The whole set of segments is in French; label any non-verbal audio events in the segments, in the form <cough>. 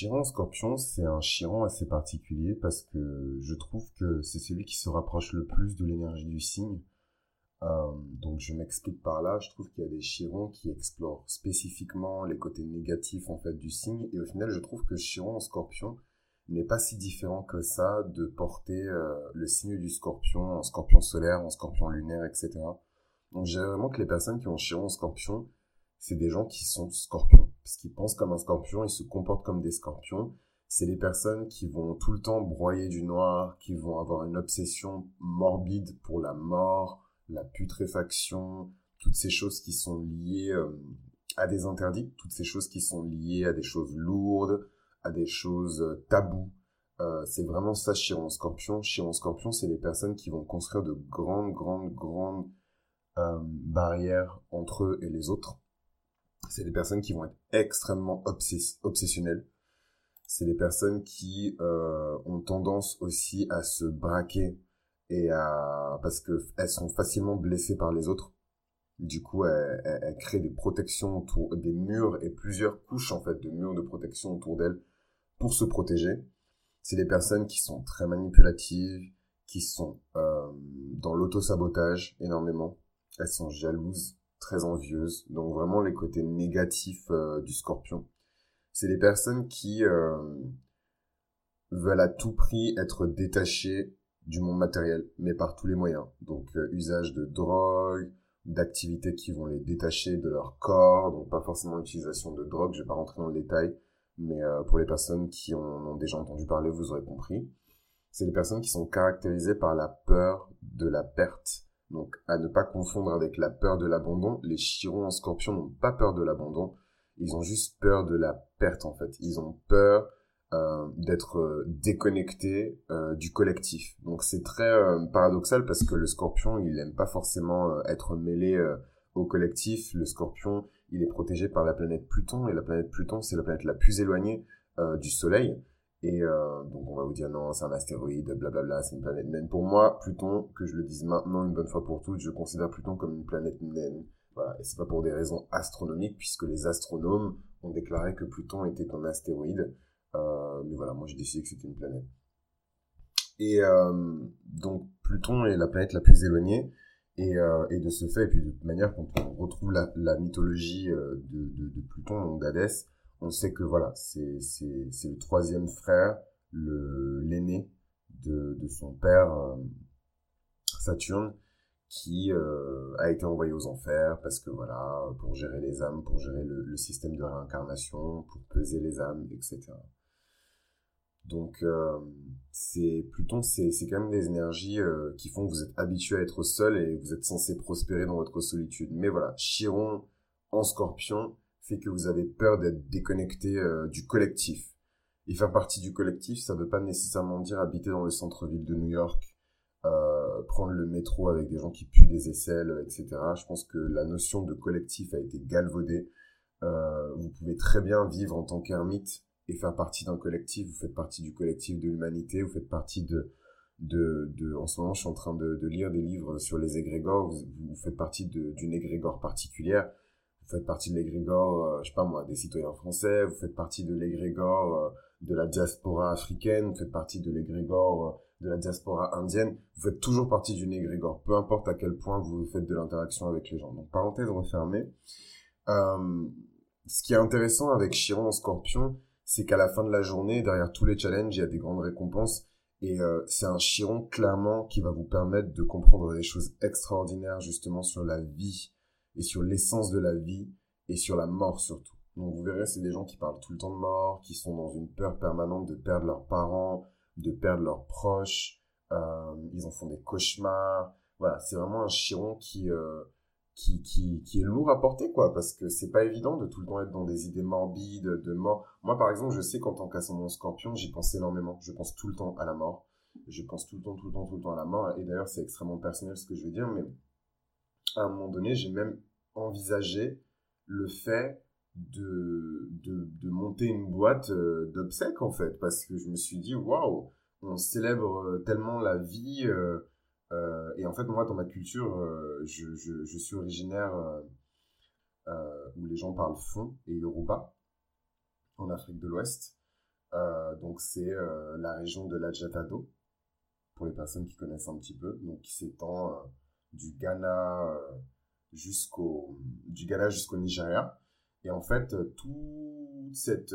Chiron Scorpion, c'est un Chiron assez particulier parce que je trouve que c'est celui qui se rapproche le plus de l'énergie du signe. Euh, donc je m'explique par là, je trouve qu'il y a des Chirons qui explorent spécifiquement les côtés négatifs en fait du signe et au final je trouve que Chiron en Scorpion n'est pas si différent que ça de porter euh, le signe du Scorpion en Scorpion solaire, en Scorpion lunaire, etc. Donc j'ai vraiment que les personnes qui ont Chiron en Scorpion, c'est des gens qui sont Scorpions parce qu'ils pensent comme un Scorpion, ils se comportent comme des Scorpions. C'est les personnes qui vont tout le temps broyer du noir, qui vont avoir une obsession morbide pour la mort, la putréfaction, toutes ces choses qui sont liées euh, à des interdits, toutes ces choses qui sont liées à des choses lourdes, à des choses euh, tabous. Euh, c'est vraiment ça Chiron Scorpion. Chiron Scorpion, c'est les personnes qui vont construire de grandes, grandes, grandes barrières entre eux et les autres. C'est des personnes qui vont être extrêmement obsessionnelles. C'est des personnes qui ont tendance aussi à se braquer et parce que elles sont facilement blessées par les autres. Du coup, elles, elles, créent des protections autour des murs et plusieurs couches en fait de murs de protection autour d'elles pour se protéger. C'est des personnes qui sont très manipulatives, qui sont euh, dans l'auto-sabotage énormément. Elles sont jalouses, très envieuses. Donc vraiment les côtés négatifs euh, du scorpion. C'est des personnes qui euh, veulent à tout prix être détachées du monde matériel, mais par tous les moyens. Donc euh, usage de drogue, d'activités qui vont les détacher de leur corps, donc pas forcément l'utilisation de drogue, je vais pas rentrer dans le détail, mais pour les personnes qui en ont déjà entendu parler, vous aurez compris. C'est des personnes qui sont caractérisées par la peur de la perte. Donc à ne pas confondre avec la peur de l'abandon, les chirons en scorpion n'ont pas peur de l'abandon, ils ont juste peur de la perte en fait. Ils ont peur euh, d'être euh, déconnecté euh, du collectif. Donc c'est très paradoxal parce que le scorpion, il aime pas forcément être mêlé au collectif. Le scorpion, il est protégé par la planète Pluton et la planète Pluton, c'est la planète la plus éloignée du Soleil. Et donc on va vous dire non, c'est un astéroïde, blablabla, c'est une planète naine. Pour moi, Pluton, que je le dise maintenant une bonne fois pour toutes, je considère Pluton comme une planète naine. Voilà, et c'est pas pour des raisons astronomiques, puisque les astronomes ont déclaré que Pluton était un astéroïde. Euh, mais voilà, moi j'ai décidé que c'était une planète. Et euh, donc Pluton est la planète la plus éloignée. Et, euh, et de ce fait, et puis de toute manière, quand on retrouve la, mythologie de, de, de, Pluton, donc d'Hadès, on sait que voilà, c'est le troisième frère, le l'aîné de, de son père Saturne, qui euh, a été envoyé aux enfers parce que voilà, pour gérer les âmes, pour gérer le, le système de réincarnation, pour peser les âmes, etc. Donc euh, c'est Pluton, c'est c'est quand même des énergies euh, qui font que vous êtes habitué à être seul et vous êtes censé prospérer dans votre solitude. Mais voilà, Chiron en Scorpion fait que vous avez peur d'être déconnecté euh, du collectif. Et faire partie du collectif, ça veut pas nécessairement dire habiter dans le centre-ville de New York, prendre le métro avec des gens qui puent des aisselles, etc. Je pense que la notion de collectif a été galvaudée. vous pouvez très bien vivre en tant qu'ermite et faire partie d'un collectif. Vous faites partie du collectif de l'humanité, vous faites partie de, de, de, en ce moment, je suis en train de, de lire des livres sur les égrégores. Vous, vous faites partie d'une égrégore particulière. Vous faites partie de l'égrégore, euh, je sais pas moi, des citoyens français. Vous faites partie de l'égrégore euh, de la diaspora africaine. Vous faites partie de l'égrégore euh, de la diaspora indienne. Vous faites toujours partie d'une égrégore, peu importe à quel point vous faites de l'interaction avec les gens. Donc, parenthèse refermée. Ce qui est intéressant avec Chiron en scorpion, c'est qu'à la fin de la journée, derrière tous les challenges, il y a des grandes récompenses. Et c'est un chiron clairement qui va vous permettre de comprendre des choses extraordinaires justement sur la vie sur l'essence de la vie et sur la mort surtout. Donc vous verrez, c'est des gens qui parlent tout le temps de mort, qui sont dans une peur permanente de perdre leurs parents, de perdre leurs proches. Euh, ils en font des cauchemars. Voilà, c'est vraiment un chiron qui euh, qui, qui, qui est lourd à porter, quoi, parce que c'est pas évident de tout le temps être dans des idées morbides, de mort. Moi, par exemple, je sais qu'en tant qu'ascendant scorpion, j'y pense énormément. Je pense tout le temps à la mort. Je pense tout le temps, tout le temps, tout le temps à la mort. Et d'ailleurs, c'est extrêmement personnel ce que je veux dire, mais à un moment donné, j'ai même envisagé le fait de, de, de monter une boîte euh, d'obsèques, en fait, parce que je me suis dit, waouh, on célèbre euh, tellement la vie, euh, et en fait, moi, dans ma culture, je, je, je, suis originaire où les gens parlent fond et yoruba en Afrique de l'Ouest. donc c'est la région de l'Adjatado, pour les personnes qui connaissent un petit peu, donc qui s'étend du Ghana jusqu'au du Ghana jusqu'au Nigeria. Et en fait, toute cette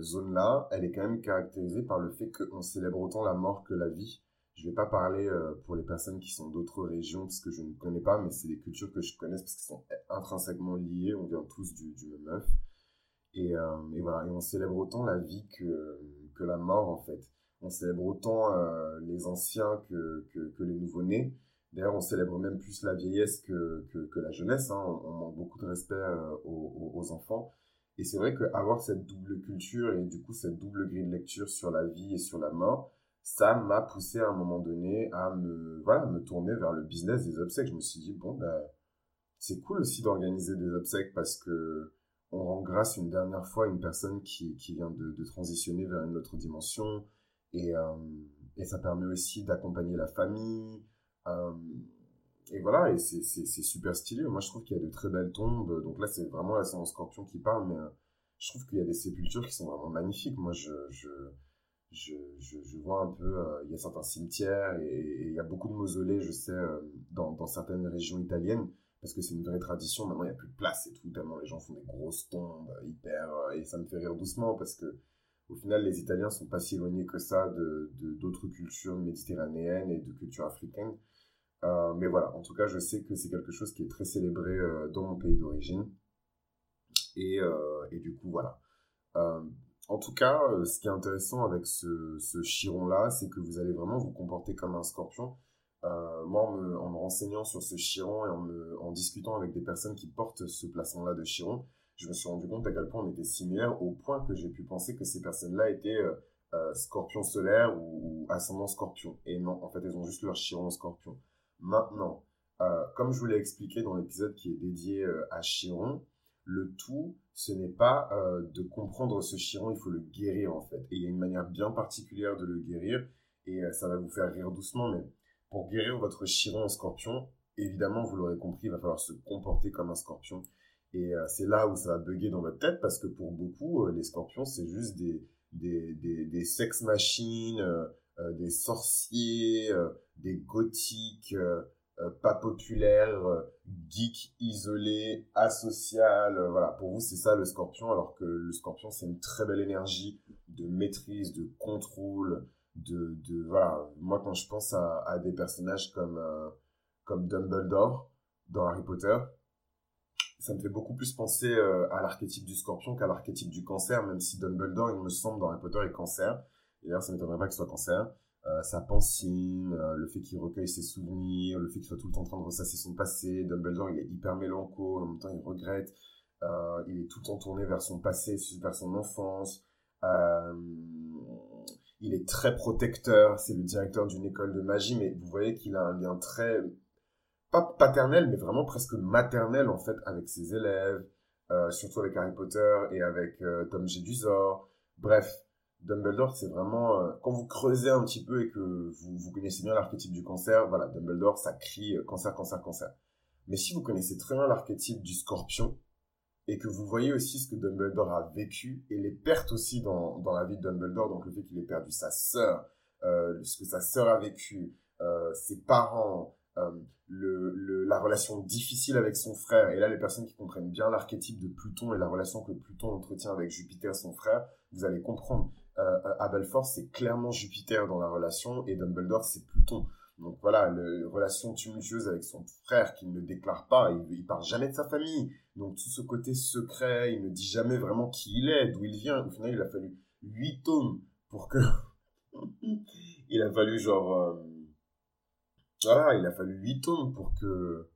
zone-là, elle est quand même caractérisée par le fait qu'on célèbre autant la mort que la vie. Je vais pas parler euh, pour les personnes qui sont d'autres régions parce que je ne connais pas, mais c'est des cultures que je connais parce qu'elles sont intrinsèquement liées. On vient tous du, du même œuf. Et, euh, et, voilà, et on célèbre autant la vie que, que la mort en fait. On célèbre autant euh, les anciens que, que, que les nouveau-nés. D'ailleurs, on célèbre même plus la vieillesse que, que, la jeunesse. Hein. On, manque beaucoup de respect euh, aux, enfants. Et c'est vrai qu'avoir cette double culture et du coup cette double grille de lecture sur la vie et sur la mort, ça m'a poussé à un moment donné à me, voilà, me tourner vers le business des obsèques. Je me suis dit, bon, ben, c'est cool aussi d'organiser des obsèques parce que on rend grâce une dernière fois à une personne qui, qui vient de, de transitionner vers une autre dimension et, euh, et ça permet aussi d'accompagner la famille. Euh, et voilà, et c'est super stylé. Moi, je trouve qu'il y a de très belles tombes. Donc là, c'est vraiment la séance scorpion qui parle, mais euh, je trouve qu'il y a des sépultures qui sont vraiment magnifiques. Moi, je, je, je, je, vois un peu, euh, il y a certains cimetières et, il y a beaucoup de mausolées, je sais, dans, dans, certaines régions italiennes, parce que c'est une vraie tradition. Maintenant, il n'y a plus de place et tout, tellement les gens font des grosses tombes hyper, et ça me fait rire doucement parce que, au final, les Italiens sont pas si éloignés que ça de d'autres cultures méditerranéennes et de cultures africaines. Euh, mais voilà, en tout cas, je sais que c'est quelque chose qui est très célébré dans mon pays d'origine. Et, et, du coup, voilà. En tout cas, euh, ce qui est intéressant avec ce, chiron-là, c'est que vous allez vraiment vous comporter comme un scorpion. Euh, moi, en me, en me, renseignant sur ce chiron et en, en discutant avec des personnes qui portent ce placement-là de chiron, je me suis rendu compte à quel point on était similaires au point que j'ai pu penser que ces personnes-là étaient euh, euh scorpions solaires ou, ou, ascendant scorpion. Et non, en fait, elles ont juste leur chiron scorpion. Maintenant, euh, comme je vous l'ai expliqué dans l'épisode qui est dédié euh, à chiron, le tout, ce n'est pas euh, de comprendre ce chiron, il faut le guérir en fait. Et il y a une manière bien particulière de le guérir, et ça va vous faire rire doucement, mais pour guérir votre chiron en scorpion, évidemment, vous l'aurez compris, il va falloir se comporter comme un scorpion. Et c'est là où ça va bugger dans votre tête, parce que pour beaucoup, les scorpions, c'est juste des, des, des sex machines, des sorciers, des gothiques, euh, pas populaire, euh, geek, isolé, asocial. Euh, voilà, pour vous, c'est ça le scorpion, alors que le scorpion, c'est une très belle énergie de maîtrise, de contrôle, de, de voilà. Moi, quand je pense à, des personnages comme, comme Dumbledore dans Harry Potter, ça me fait beaucoup plus penser à l'archétype du scorpion qu'à l'archétype du cancer, même si Dumbledore, il me semble, dans Harry Potter, est cancer. D'ailleurs, ça m'étonnerait pas qu'il soit cancer. Euh, sa pensine, euh, le fait qu'il recueille ses souvenirs, le fait qu'il soit tout le temps en train de ressasser son passé. Dumbledore, il est hyper mélanco, en même temps il regrette. Euh, il est tout le temps tourné vers son passé, vers son enfance. il est très protecteur, c'est le directeur d'une école de magie, mais vous voyez qu'il a un lien très, pas paternel, mais vraiment presque maternel en fait avec ses élèves, surtout avec Harry Potter et avec Tom Jedusor. Bref, Dumbledore, c'est vraiment euh, quand vous creusez un petit peu et que vous, vous connaissez bien l'archétype du cancer, voilà, Dumbledore, ça crie euh, cancer, cancer, cancer. Mais si vous connaissez très bien l'archétype du scorpion et que vous voyez aussi ce que Dumbledore a vécu et les pertes aussi dans, dans la vie de Dumbledore, donc le fait qu'il ait perdu sa sœur, euh, ce que sa sœur a vécu, ses parents, le, le, la relation difficile avec son frère, et là les personnes qui comprennent bien l'archétype de Pluton et la relation que Pluton entretient avec Jupiter, son frère, vous allez comprendre à Belfort, c'est clairement Jupiter dans la relation et Dumbledore, c'est Pluton. Donc voilà, une relation tumultueuse avec son frère qui ne déclare pas, il, il parle jamais de sa famille. Donc tout ce côté secret, il ne dit jamais vraiment qui il est, d'où il vient. Au final, il a fallu huit tomes pour que... <laughs> il a fallu genre... Euh... Voilà, il a fallu huit tomes pour que...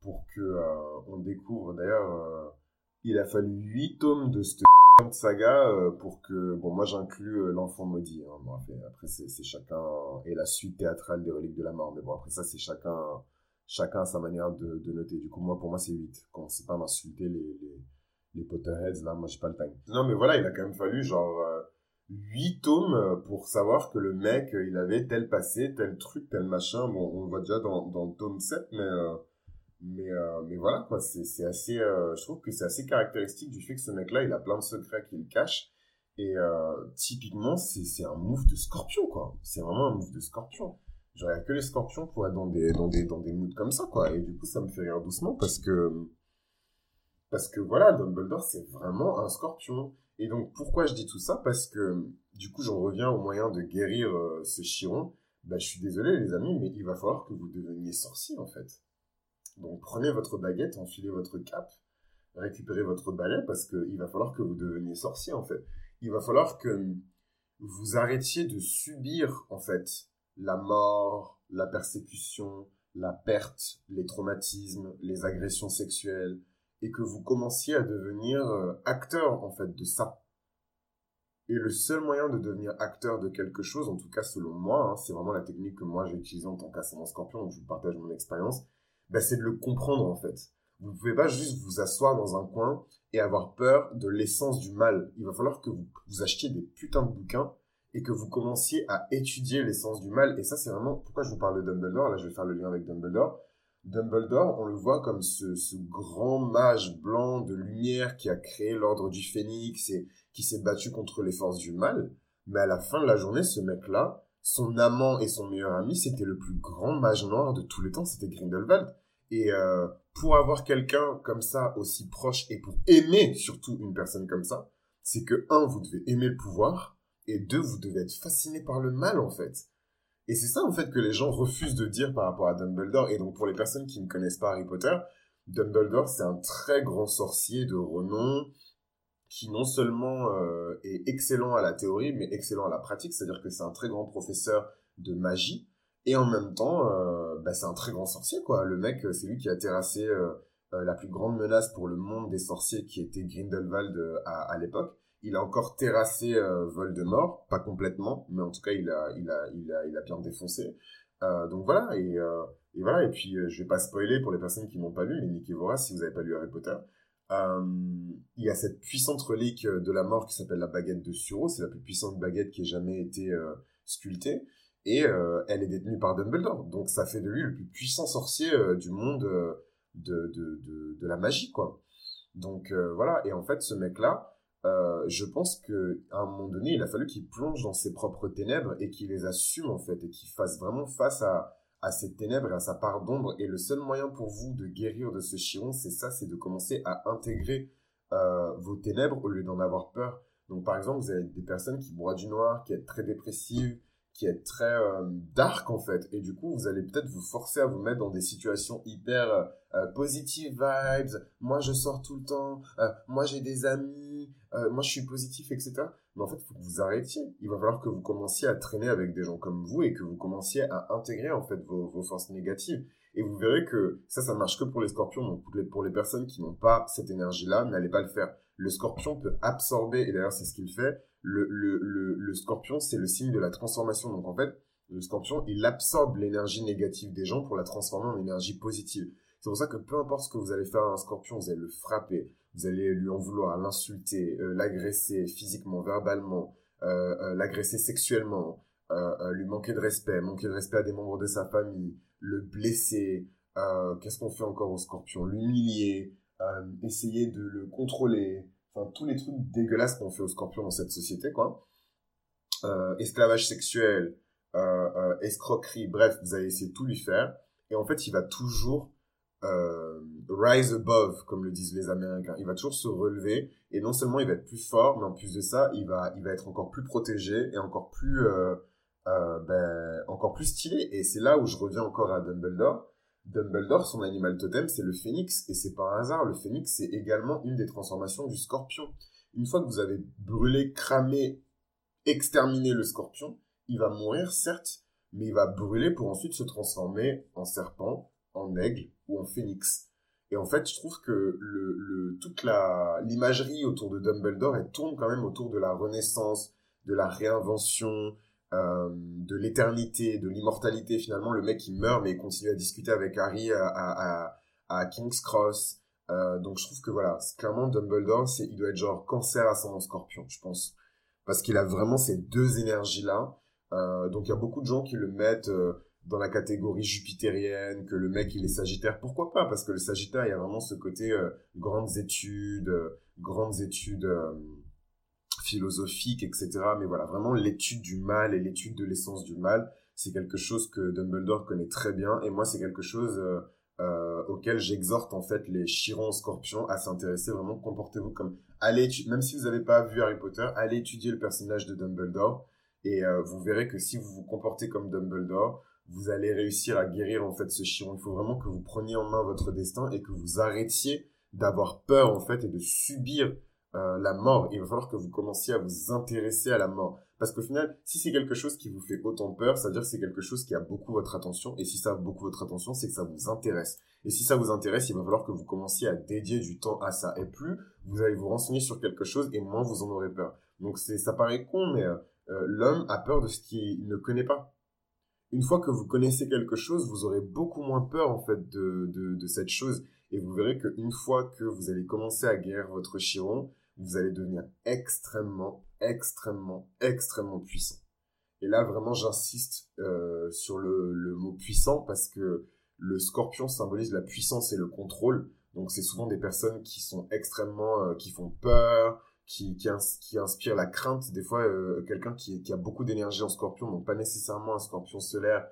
Pour que euh, on découvre, d'ailleurs, euh, il a fallu huit tomes de ce saga euh, pour que bon moi j'inclus euh, l'enfant maudit hein. bon, après, c'est chacun et la suite théâtrale des reliques de la mort mais bon après ça c'est chacun chacun a sa manière de, de noter. Du coup moi pour moi c'est 8 quand c'est pas m'insulter les, les les Potterheads là moi j'ai pas le time. Non mais voilà il a quand même fallu genre euh, 8 tomes pour savoir que le mec il avait tel passé tel truc tel machin. Bon on le voit déjà dans, dans le tome 7 mais euh, mais, euh, mais voilà, quoi, c'est assez, euh, je trouve que c'est assez caractéristique du fait que ce mec-là, il a plein de secrets qu'il cache. Et euh, typiquement, c'est un move de scorpion, quoi. C'est vraiment un move de scorpion. J'aurais que les scorpions pour être dans des, dans des, dans des moods comme ça, quoi. Et du coup, ça me fait rire doucement parce que, parce que voilà, Dumbledore, c'est vraiment un scorpion. Et donc, pourquoi je dis tout ça? Parce que, du coup, j'en reviens au moyen de guérir ce chiron. Bah, je suis désolé, les amis, mais il va falloir que vous deveniez sorcier, en fait. Donc, prenez votre baguette, enfilez votre cape, récupérez votre balai, parce qu'il va falloir que vous deveniez sorcier, en fait. Il va falloir que vous arrêtiez de subir, en fait, la mort, la persécution, la perte, les traumatismes, les agressions sexuelles, et que vous commenciez à devenir euh, acteur en fait de ça. Et le seul moyen de devenir acteur de quelque chose, en tout cas selon moi, hein, c'est vraiment la technique que moi j'ai utilisée en tant qu'ascendant scorpion, donc je vous partage mon expérience, bah, c'est de le comprendre en fait. Vous ne pouvez pas juste vous asseoir dans un coin et avoir peur de l'essence du mal. Il va falloir que vous, vous achetiez des putains de bouquins et que vous commenciez à étudier l'essence du mal. Et ça, c'est vraiment pourquoi je vous parle de Dumbledore. Là, je vais faire le lien avec Dumbledore. Dumbledore, on le voit comme ce, ce grand mage blanc de lumière qui a créé l'ordre du phénix et qui s'est battu contre les forces du mal. Mais à la fin de la journée, ce mec-là, son amant et son meilleur ami, c'était le plus grand mage noir de tous les temps, c'était Grindelwald. Et euh, pour avoir quelqu'un comme ça aussi proche et pour aimer surtout une personne comme ça, c'est que un, vous devez aimer le pouvoir, et deux, vous devez être fasciné par le mal, en fait. Et c'est ça, en fait, que les gens refusent de dire par rapport à Dumbledore. Et donc, pour les personnes qui ne connaissent pas Harry Potter, Dumbledore, c'est un très grand sorcier de renom qui non seulement euh, est excellent à la théorie, mais excellent à la pratique. C'est-à-dire que c'est un très grand professeur de magie. Et en même temps, euh, bah, c'est un très grand sorcier, quoi. Le mec, c'est lui qui a terrassé euh, la plus grande menace pour le monde des sorciers, qui était Grindelwald à l'époque il a encore terrassé euh, Voldemort, pas complètement, mais en tout cas il a, il a, il a, il a bien défoncé. Euh, donc voilà, et, euh, voilà, et puis je vais pas spoiler pour les personnes qui n'ont pas lu, mais niquez si vous avez pas lu Harry Potter. Il y a cette puissante relique de la mort qui s'appelle la baguette de Suro, c'est la plus puissante baguette qui ait jamais été sculptée, et elle est détenue par Dumbledore, donc ça fait de lui le plus puissant sorcier du monde de, de, de, de, la magie, quoi. Donc voilà, et en fait ce mec-là, euh, je pense que à un moment donné, il a fallu qu'il plonge dans ses propres ténèbres et qu'il les assume en fait et qu'il fasse vraiment face à, à ces ténèbres et à sa part d'ombre. Et le seul moyen pour vous de guérir de ce chiron, c'est ça, c'est de commencer à intégrer euh, vos ténèbres au lieu d'en avoir peur. Donc par exemple, vous avez des personnes qui boivent du noir, qui sont très dépressives, qui est très euh, dark en fait. Et du coup vous allez peut-être vous forcer à vous mettre dans des situations hyper euh, euh, positive vibes. Moi je sors tout le temps. Moi j'ai des amis. Moi je suis positif etc mais en fait faut que vous arrêtiez. Il va falloir que vous commenciez à traîner avec des gens comme vous et que vous commenciez à intégrer en fait vos, vos forces négatives. Et vous verrez que ça ça marche que pour les scorpions. Donc pour les personnes qui n'ont pas cette énergie là n'allez pas le faire le scorpion peut absorber et d'ailleurs c'est ce qu'il fait le, le, le, le scorpion, c'est le signe de la transformation. Donc en fait, le scorpion, il absorbe l'énergie négative des gens pour la transformer en énergie positive. C'est pour ça que peu importe ce que vous allez faire à un scorpion, vous allez le frapper, vous allez lui en vouloir, l'insulter, euh, l'agresser physiquement, verbalement, euh, euh, l'agresser sexuellement, lui manquer de respect, manquer de respect à des membres de sa famille, le blesser. Qu'est-ce qu'on fait encore au scorpion? L'humilier, essayer de le contrôler, tous les trucs dégueulasses qu'on fait aux scorpions dans cette société, quoi. Euh, esclavage sexuel, euh, euh, escroquerie, bref, vous allez essayer de tout lui faire. Et en fait, il va toujours rise above, comme le disent les Américains. Il va toujours se relever. Et non seulement il va être plus fort, mais en plus de ça, il va, il va être encore plus protégé et encore plus, ben, encore plus stylé. Et c'est là où je reviens encore à Dumbledore Dumbledore, son animal totem, c'est le phénix, et c'est par hasard, le phénix, c'est également une des transformations du scorpion. Une fois que vous avez brûlé, cramé, exterminé le scorpion, il va mourir, certes, mais il va brûler pour ensuite se transformer en serpent, en aigle ou en phénix. Et en fait, je trouve que toute l'imagerie autour de Dumbledore, elle tourne quand même autour de la renaissance, de la réinvention, euh, de l'éternité, de l'immortalité. Finalement, le mec il meurt mais il continue à discuter avec Harry à, à, à, King's Cross. Euh, donc je trouve que voilà, clairement Dumbledore, c'est il doit être genre cancer son scorpion, je pense, parce qu'il a vraiment ces deux énergies là. Euh, donc il y a beaucoup de gens qui le mettent dans la catégorie jupitérienne, que le mec il est sagittaire. Pourquoi pas? Parce que le sagittaire, il y a vraiment ce côté grandes études, grandes études philosophique, etc. Mais voilà, vraiment l'étude du mal et l'étude de l'essence du mal, c'est quelque chose que Dumbledore connaît très bien. Et moi, c'est quelque chose euh, euh, auquel j'exhorte en fait les chirons scorpions à s'intéresser vraiment. Comportez-vous comme allez, même si vous n'avez pas vu Harry Potter, allez étudier le personnage de Dumbledore et euh, vous verrez que si vous vous comportez comme Dumbledore, vous allez réussir à guérir en fait ce chiron. Il faut vraiment que vous preniez en main votre destin et que vous arrêtiez d'avoir peur en fait et de subir euh, la mort. Il va falloir que vous commenciez à vous intéresser à la mort. Parce qu'au final, si c'est quelque chose qui vous fait autant peur, ça veut dire que c'est quelque chose qui a beaucoup votre attention. Et si ça a beaucoup votre attention, c'est que ça vous intéresse. Et si ça vous intéresse, il va falloir que vous commenciez à dédier du temps à ça. Et plus vous allez vous renseigner sur quelque chose, et moins vous en aurez peur. Donc c'est, ça paraît con, mais euh, euh, l'homme a peur de ce qu'il ne connaît pas. Une fois que vous connaissez quelque chose, vous aurez beaucoup moins peur en fait de, de, de cette chose. Et vous verrez qu'une fois que vous allez commencer à guérir votre chiron, vous allez devenir extrêmement, extrêmement, extrêmement puissant. Et là, vraiment, j'insiste euh, sur le, mot puissant parce que le scorpion symbolise la puissance et le contrôle. Donc, c'est souvent des personnes qui sont extrêmement, euh, qui font peur, qui, inspirent la crainte. Des fois, euh, quelqu'un qui, qui a beaucoup d'énergie en scorpion, donc pas nécessairement un scorpion solaire,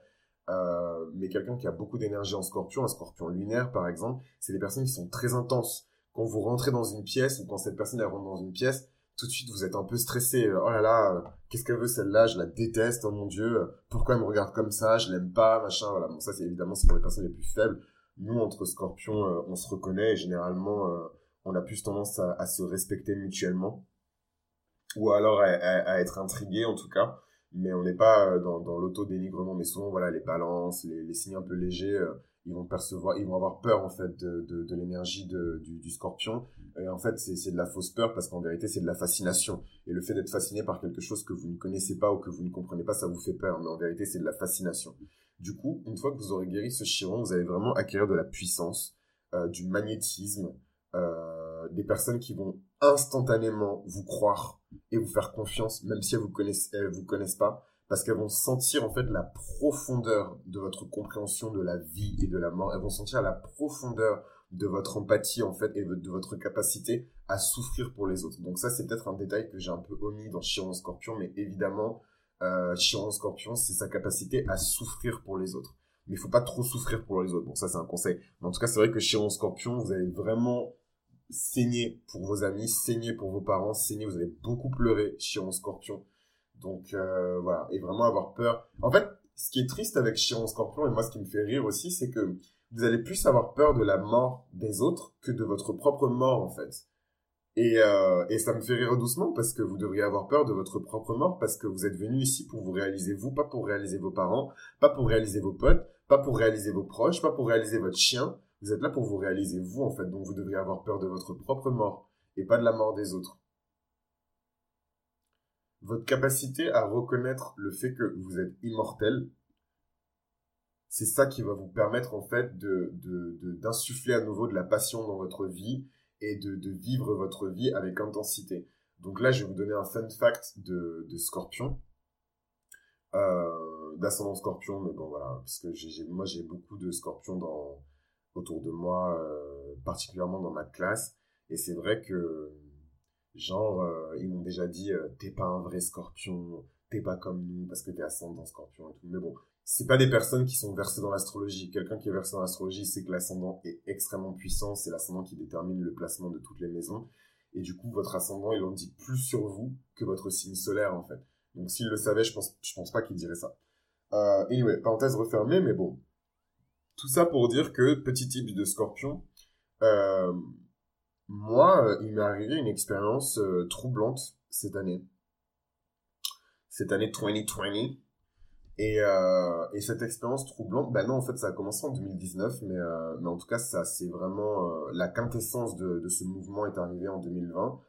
mais quelqu'un qui a beaucoup d'énergie en scorpion, un scorpion lunaire par exemple, c'est des personnes qui sont très intenses. Quand vous rentrez dans une pièce ou quand cette personne rentre dans une pièce, tout de suite vous êtes un peu stressé. Oh là là, euh, qu'est-ce qu'elle veut celle-là? Je la déteste, oh mon dieu. Pourquoi elle me regarde comme ça? Je l'aime pas, machin. Voilà. Bon ça c'est évidemment pour les personnes les plus faibles. Nous entre scorpions, euh, on se reconnaît et généralement euh, on a plus tendance à, se respecter mutuellement ou alors à, être intrigué en tout cas. Mais on n'est pas dans, dans l'auto-dénigrement. Mais souvent voilà les balances, les signes un peu légers ils vont percevoir, ils vont avoir peur en fait de, de, l'énergie du, du scorpion. Et en fait, c'est de la fausse peur parce qu'en vérité, c'est de la fascination. Et le fait d'être fasciné par quelque chose que vous ne connaissez pas ou que vous ne comprenez pas, ça vous fait peur. Mais en vérité, c'est de la fascination. Du coup, une fois que vous aurez guéri ce chiron, vous allez vraiment acquérir de la puissance, euh, du magnétisme, euh, des personnes qui vont instantanément vous croire et vous faire confiance, même si elles vous vous connaissent pas parce qu'elles vont sentir en fait la profondeur de votre compréhension de la vie et de la mort. Elles vont sentir la profondeur de votre empathie en fait et de votre capacité à souffrir pour les autres. Donc ça c'est peut-être un détail que j'ai un peu omis dans Chiron Scorpion, mais évidemment euh, Chiron Scorpion c'est sa capacité à souffrir pour les autres. Mais il faut pas trop souffrir pour les autres. Bon ça c'est un conseil. Mais en tout cas c'est vrai que Chiron Scorpion vous allez vraiment saigner pour vos amis, saigner pour vos parents, saigner, vous allez beaucoup pleurer Chiron Scorpion donc euh, voilà, et vraiment avoir peur. En fait, ce qui est triste avec Chiron Scorpion, et moi ce qui me fait rire aussi, c'est que vous allez plus avoir peur de la mort des autres que de votre propre mort en fait. Et, euh, et ça me fait rire doucement parce que vous devriez avoir peur de votre propre mort parce que vous êtes venu ici pour vous réaliser vous, pas pour réaliser vos parents, pas pour réaliser vos potes, pas pour réaliser vos proches, pas pour réaliser votre chien. Vous êtes là pour vous réaliser vous en fait, donc vous devriez avoir peur de votre propre mort et pas de la mort des autres votre capacité à reconnaître le fait que vous êtes immortel, c'est ça qui va vous permettre en fait de d'insuffler à nouveau de la passion dans votre vie et de, vivre votre vie avec intensité. Donc là, je vais vous donner un fun fact de, Scorpion, euh, d'ascendant Scorpion, mais bon voilà, parce que moi j'ai beaucoup de Scorpions dans autour de moi, euh, particulièrement dans ma classe, et c'est vrai que Genre, euh, ils m'ont déjà dit, euh, t'es pas un vrai scorpion, t'es pas comme nous parce que t'es ascendant scorpion et tout. Mais bon, c'est pas des personnes qui sont versées dans l'astrologie. Quelqu'un qui est versé dans l'astrologie, c'est que l'ascendant est extrêmement puissant, c'est l'ascendant qui détermine le placement de toutes les maisons. Et du coup, votre ascendant, il en dit plus sur vous que votre signe solaire, en fait. Donc, s'il le savait, je pense, je pense pas qu'il dirait ça. Euh, anyway, parenthèse refermée, mais bon. Tout ça pour dire que, petit type de scorpion, euh, moi, euh, il m'est arrivé une expérience euh, troublante cette année. Cette année 2020. Et, euh, et cette expérience troublante, ben non, en fait, ça a commencé en 2019, mais, euh, mais en tout cas, ça, c'est vraiment la quintessence de, de ce mouvement est arrivé en 2020.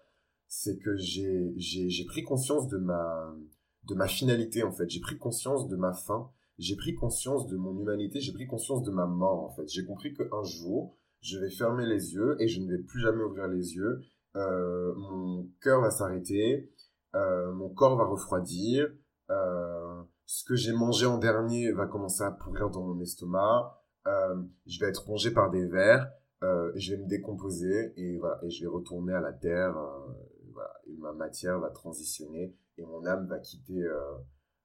C'est que j'ai, j'ai, j'ai pris conscience de ma, de ma finalité, en fait. J'ai pris conscience de ma fin. J'ai pris conscience de mon humanité. J'ai pris conscience de ma mort, en fait. J'ai compris qu'un jour, je vais fermer les yeux et je ne vais plus jamais ouvrir les yeux. Euh, mon cœur va s'arrêter, euh, mon corps va refroidir, euh, ce que j'ai mangé en dernier va commencer à pourrir dans mon estomac, je vais être rongé par des vers, je vais me décomposer et je vais retourner à la terre. Ma matière va transitionner et mon âme va quitter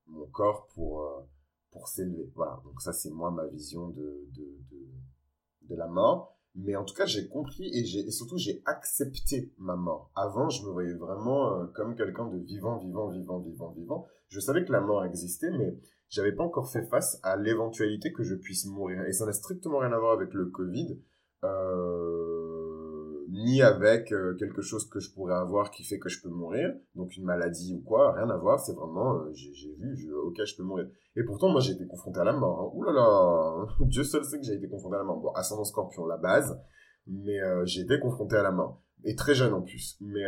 mon corps pour, pour s'élever. Voilà, donc ça c'est moi ma vision de, de, de la mort. Mais en tout cas, j'ai compris et, j'ai, et surtout j'ai accepté ma mort. Avant, je me voyais vraiment comme quelqu'un de vivant, vivant, vivant, vivant, vivant. Je savais que la mort existait, mais j'avais pas encore fait face à l'éventualité que je puisse mourir. Et ça n'a strictement rien à voir avec le Covid, euh, ni avec euh, quelque chose que je pourrais avoir qui fait que je peux mourir, donc une maladie ou quoi, rien à voir. C'est vraiment, euh, j'ai, vu, je, ok, je peux mourir. Et pourtant, moi, j'ai été confronté à la mort. Hein. Ouh là là, <laughs> Dieu seul sait que j'ai été confronté à la mort. Bon, ascendant Scorpion, la base, mais euh, j'ai été confronté à la mort. Et très jeune en plus. Mais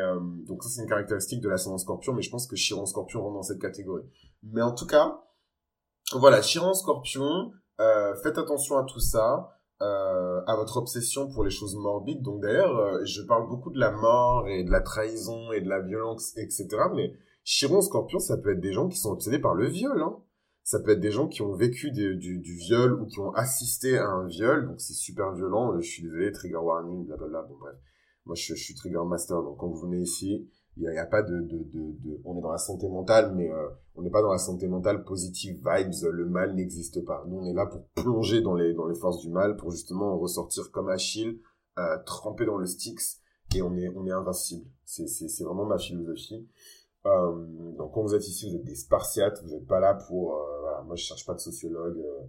donc ça, c'est une caractéristique de l'ascendant Scorpion, mais je pense que Chiron Scorpion rentre dans cette catégorie. Mais en tout cas, voilà, Chiron Scorpion, euh, faites attention à tout ça, euh, à votre obsession pour les choses morbides. Donc d'ailleurs, euh, je parle beaucoup de la mort et de la trahison et de la violence, etc. Mais Chiron Scorpion, ça peut être des gens qui sont obsédés par le viol. Hein. Ça peut être des gens qui ont vécu du, viol ou qui ont assisté à un viol. Donc c'est super violent. Je suis désolé, trigger warning, blablabla. Bon bref, moi je suis trigger master. Donc quand vous venez ici, il n'y a, a, pas de, de, de, de, on est dans la santé mentale mais euh, on n'est pas dans la santé mentale positive vibes le mal n'existe pas. Nous on est là pour plonger dans les dans les forces du mal pour justement ressortir comme Achille euh, tremper dans le Styx et on est on est invincible. C'est c'est c'est vraiment ma philosophie. Euh, donc quand vous êtes ici vous êtes des spartiates vous n'êtes pas là pour euh, voilà moi je cherche pas de sociologue euh,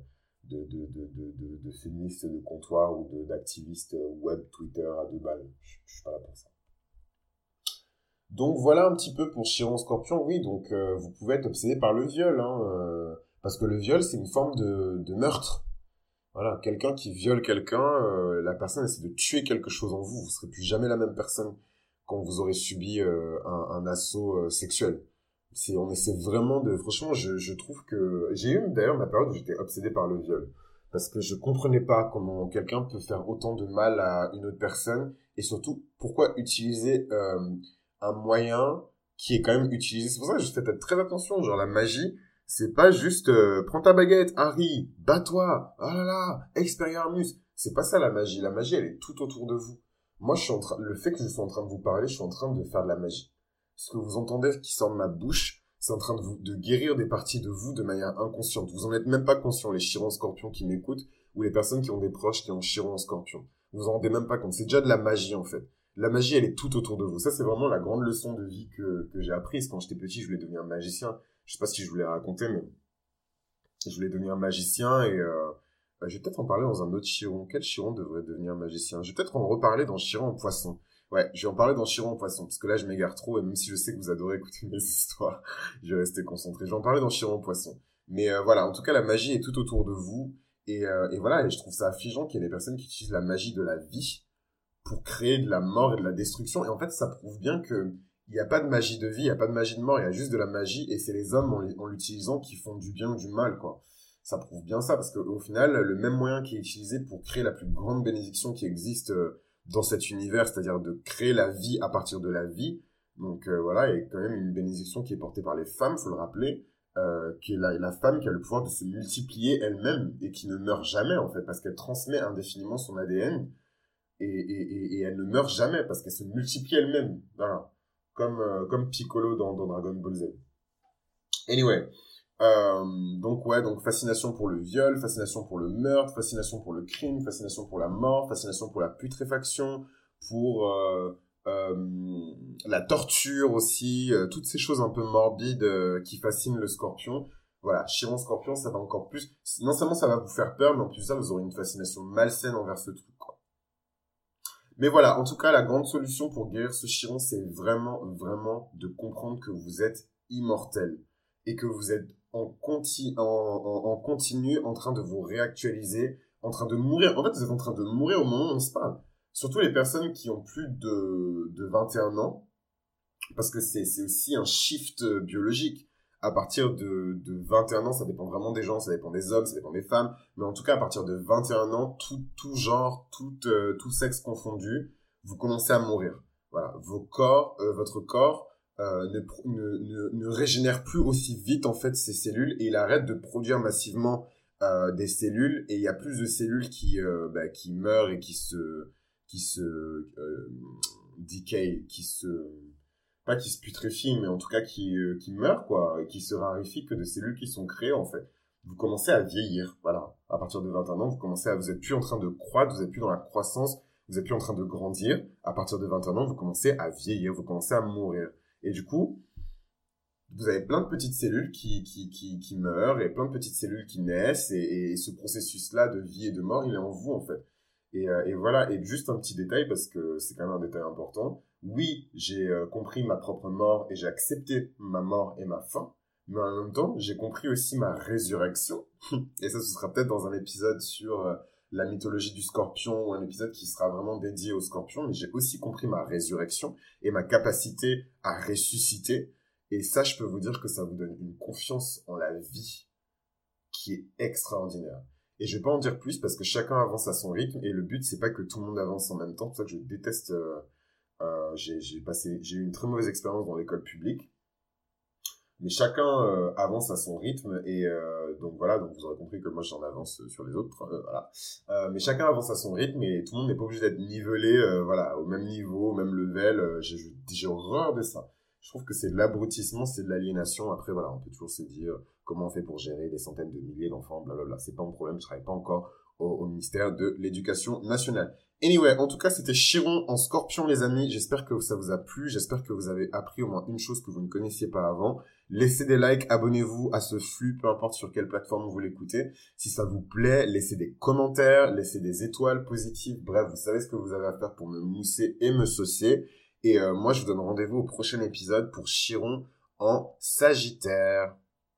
de, de, de, de, de, féministes de comptoir ou d'activistes web Twitter à deux balles. Je, je suis pas là pour ça donc voilà un petit peu pour Chiron Scorpion. Oui, donc euh, vous pouvez être obsédé par le viol, hein, euh, parce que le viol c'est une forme de, de meurtre. Voilà, quelqu'un qui viole quelqu'un, euh, la personne essaie de tuer quelque chose en vous. Vous serez plus jamais la même personne quand vous aurez subi un, un, assaut sexuel. C'est, on essaie vraiment de. Franchement, je, je trouve que j'ai eu d'ailleurs ma période où j'étais obsédé par le viol parce que je comprenais pas comment quelqu'un peut faire autant de mal à une autre personne et surtout pourquoi utiliser un moyen qui est quand même utilisé. C'est pour ça que je fais très attention. Genre, la magie, c'est pas juste euh, prends ta baguette, Harry, bats-toi, ah là là, Expelliarmus. C'est pas ça la magie. La magie, elle est tout autour de vous. Moi, je suis en train, le fait que je sois en train de vous parler, je suis en train de faire de la magie. Ce que vous entendez qui sort de ma bouche, c'est en train de vous, de guérir des parties de vous de manière inconsciente. Vous en êtes même pas conscient, les chirons scorpions qui m'écoutent, ou les personnes qui ont des proches qui ont chiron scorpion. Vous en rendez même pas compte. C'est déjà de la magie, en fait la magie, elle est tout autour de vous. Ça, c'est vraiment la grande leçon de vie que, que j'ai apprise. Quand j'étais petit, je voulais devenir magicien. Je sais pas si je voulais raconter, mais je voulais devenir magicien et euh, bah, je vais peut-être en parler dans un autre Chiron. Quel Chiron devrait devenir magicien? Je vais peut-être en reparler dans Chiron en poisson. Ouais, je vais en parler dans Chiron en poisson, parce que là, je m'égare trop, et même si je sais que vous adorez écouter <laughs> mes histoires, je vais rester concentré. Je vais en parler dans Chiron en poisson. Mais euh, voilà, en tout cas, la magie est tout autour de vous. Et, euh, et voilà, et je trouve ça affligeant qu'il y ait des personnes qui utilisent la magie de la vie pour créer de la mort et de la destruction. Et en fait, ça prouve bien que il n'y a pas de magie de vie, il n'y a pas de magie de mort, il y a juste de la magie et c'est les hommes en, l'utilisant qui font du bien ou du mal, quoi. Ça prouve bien ça parce qu'au final, le même moyen qui est utilisé pour créer la plus grande bénédiction qui existe euh, dans cet univers, c'est-à-dire de créer la vie à partir de la vie. Donc euh, voilà, il y a quand même une bénédiction qui est portée par les femmes, faut le rappeler, euh, qui est la, la femme qui a le pouvoir de se multiplier elle-même et qui ne meurt jamais en fait parce qu'elle transmet indéfiniment son ADN et, et, et, elle ne meurt jamais parce qu'elle se multiplie elle-même. Voilà. Comme, euh, comme Piccolo dans, dans Dragon Ball Z. Anyway. Euh, donc ouais, donc fascination pour le viol, fascination pour le meurtre, fascination pour le crime, fascination pour la mort, fascination pour la putréfaction, pour euh, euh la torture aussi, euh, toutes ces choses un peu morbides qui fascinent le scorpion. Voilà, Chiron Scorpion, ça va encore plus. Non seulement ça va vous faire peur, mais en plus ça, vous aurez une fascination malsaine envers ce truc. Mais voilà, en tout cas, la grande solution pour guérir ce chiron, c'est vraiment, vraiment de comprendre que vous êtes immortel et que vous êtes en, en, continu en train de vous réactualiser, en train de mourir. En fait, vous êtes en train de mourir au moment où on se parle. Surtout les personnes qui ont plus de, de 21 ans, parce que c'est aussi un shift biologique à partir de, de 21 ans, ça dépend vraiment des gens, ça dépend des hommes, ça dépend des femmes, mais en tout cas à partir de 21 ans, tout, tout genre, tout, euh, tout sexe confondu, vous commencez à mourir. Voilà, vos corps, euh, votre corps euh, ne, ne, ne, régénère plus aussi vite en fait ses cellules et il arrête de produire massivement des cellules et il y a plus de cellules qui, bah, qui meurent et qui se, qui se qui se pas qui se putréfient, mais en tout cas qui, euh, qui meurent, quoi, et qui se raréfient que de cellules qui sont créées, en fait. Vous commencez à vieillir, voilà. À partir de 21 ans, vous commencez à, vous êtes plus en train de croître, vous êtes plus dans la croissance, vous êtes plus en train de grandir. À partir de 21 ans, vous commencez à vieillir, vous commencez à mourir. Et du coup, vous avez plein de petites cellules qui, qui, qui, qui meurent et plein de petites cellules qui naissent et, et ce processus-là de vie et de mort, il est en vous, en fait. Et, euh, et, voilà, et juste un petit détail, parce que c'est quand même un détail important. Oui, j'ai euh, compris ma propre mort et j'ai accepté ma mort et ma fin, mais en même temps, j'ai compris aussi ma résurrection. <laughs> et ça, ce sera peut-être dans un épisode sur euh, la mythologie du scorpion ou un épisode qui sera vraiment dédié au scorpion, mais j'ai aussi compris ma résurrection et ma capacité à ressusciter. Et ça, je peux vous dire que ça vous donne une confiance en la vie qui est extraordinaire. Et je vais pas en dire plus parce que chacun avance à son rythme et le but c'est pas que tout le monde avance en même temps. C'est pour ça que je déteste. Euh, euh, j'ai eu une très mauvaise expérience dans l'école publique. Mais chacun euh, avance à son rythme et euh, donc voilà. Donc vous aurez compris que moi j'en avance sur les autres. Euh, voilà. Mais chacun avance à son rythme et tout le monde n'est pas obligé d'être nivelé, voilà, au même niveau, au même level. j'ai horreur de ça je trouve que c'est de l'abrutissement, c'est de l'aliénation. Après, voilà, on peut toujours se dire comment on fait pour gérer des centaines de milliers d'enfants, blablabla. C'est pas mon problème, je travaille pas encore au, ministère de l'Éducation nationale. Anyway, en tout cas, c'était Chiron en scorpion, les amis. J'espère que ça vous a plu. J'espère que vous avez appris au moins une chose que vous ne connaissiez pas avant. Laissez des likes, abonnez-vous à ce flux, peu importe sur quelle plateforme vous l'écoutez. Si ça vous plaît, laissez des commentaires, laissez des étoiles positives. Bref, vous savez ce que vous avez à faire pour me mousser et me saucer. Et euh, moi, je vous donne rendez-vous au prochain épisode pour Chiron en Sagittaire.